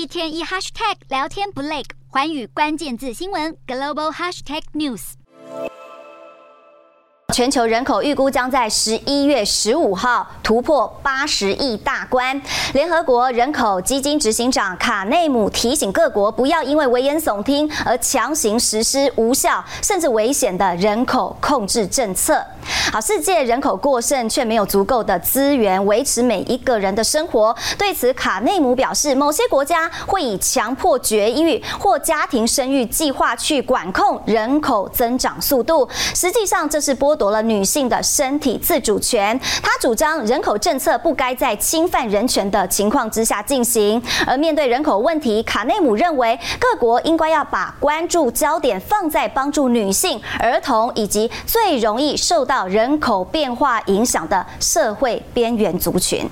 一天一 hashtag 聊天不累，环宇关键字新闻 global hashtag news。全球人口预估将在十一月十五号突破八十亿大关。联合国人口基金执行长卡内姆提醒各国，不要因为危言耸听而强行实施无效甚至危险的人口控制政策。好，世界人口过剩，却没有足够的资源维持每一个人的生活。对此，卡内姆表示，某些国家会以强迫绝育或家庭生育计划去管控人口增长速度。实际上，这是剥夺了女性的身体自主权。他主张人口政策不该在侵犯人权的情况之下进行。而面对人口问题，卡内姆认为各国应该要把关注焦点放在帮助女性、儿童以及最容易受到人口变化影响的社会边缘族群。